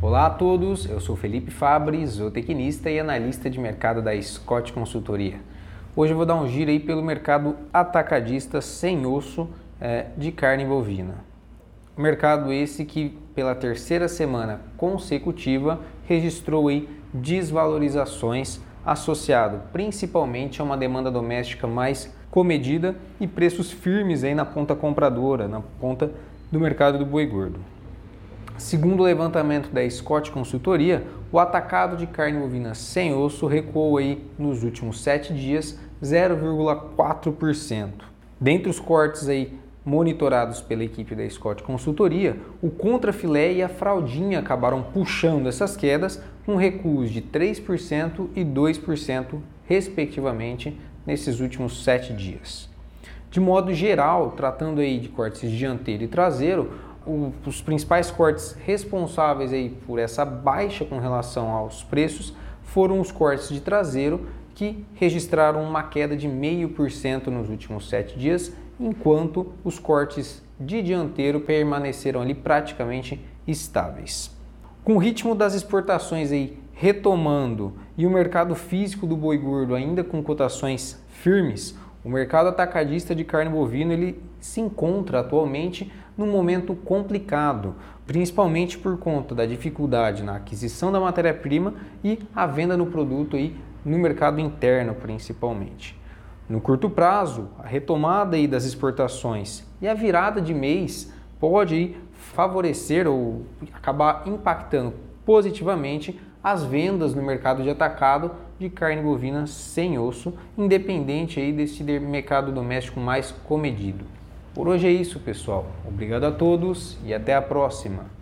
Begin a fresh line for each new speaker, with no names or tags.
Olá a todos, eu sou Felipe Fabres, zootecnista e analista de mercado da Scott Consultoria. Hoje eu vou dar um giro aí pelo mercado atacadista sem osso é, de carne bovina. Mercado esse que pela terceira semana consecutiva registrou aí desvalorizações associado principalmente a uma demanda doméstica mais comedida e preços firmes aí na ponta compradora, na ponta do mercado do boi gordo. Segundo o levantamento da Scott Consultoria, o atacado de carne bovina sem osso recuou aí nos últimos sete dias 0,4%. Dentre os cortes aí monitorados pela equipe da Scott Consultoria, o contrafilé e a fraldinha acabaram puxando essas quedas com recuos de 3% e 2%, respectivamente, nesses últimos sete dias. De modo geral, tratando aí de cortes dianteiro e traseiro, o, os principais cortes responsáveis aí por essa baixa com relação aos preços foram os cortes de traseiro, que registraram uma queda de 0,5% nos últimos sete dias, enquanto os cortes de dianteiro permaneceram ali praticamente estáveis. Com o ritmo das exportações aí retomando e o mercado físico do boi gordo ainda com cotações firmes, o mercado atacadista de carne bovina ele se encontra atualmente num momento complicado, principalmente por conta da dificuldade na aquisição da matéria-prima e a venda no produto aí no mercado interno principalmente. No curto prazo, a retomada aí das exportações e a virada de mês pode favorecer ou acabar impactando positivamente as vendas no mercado de atacado de carne bovina sem osso, independente aí desse mercado doméstico mais comedido. Por hoje é isso, pessoal. Obrigado a todos e até a próxima.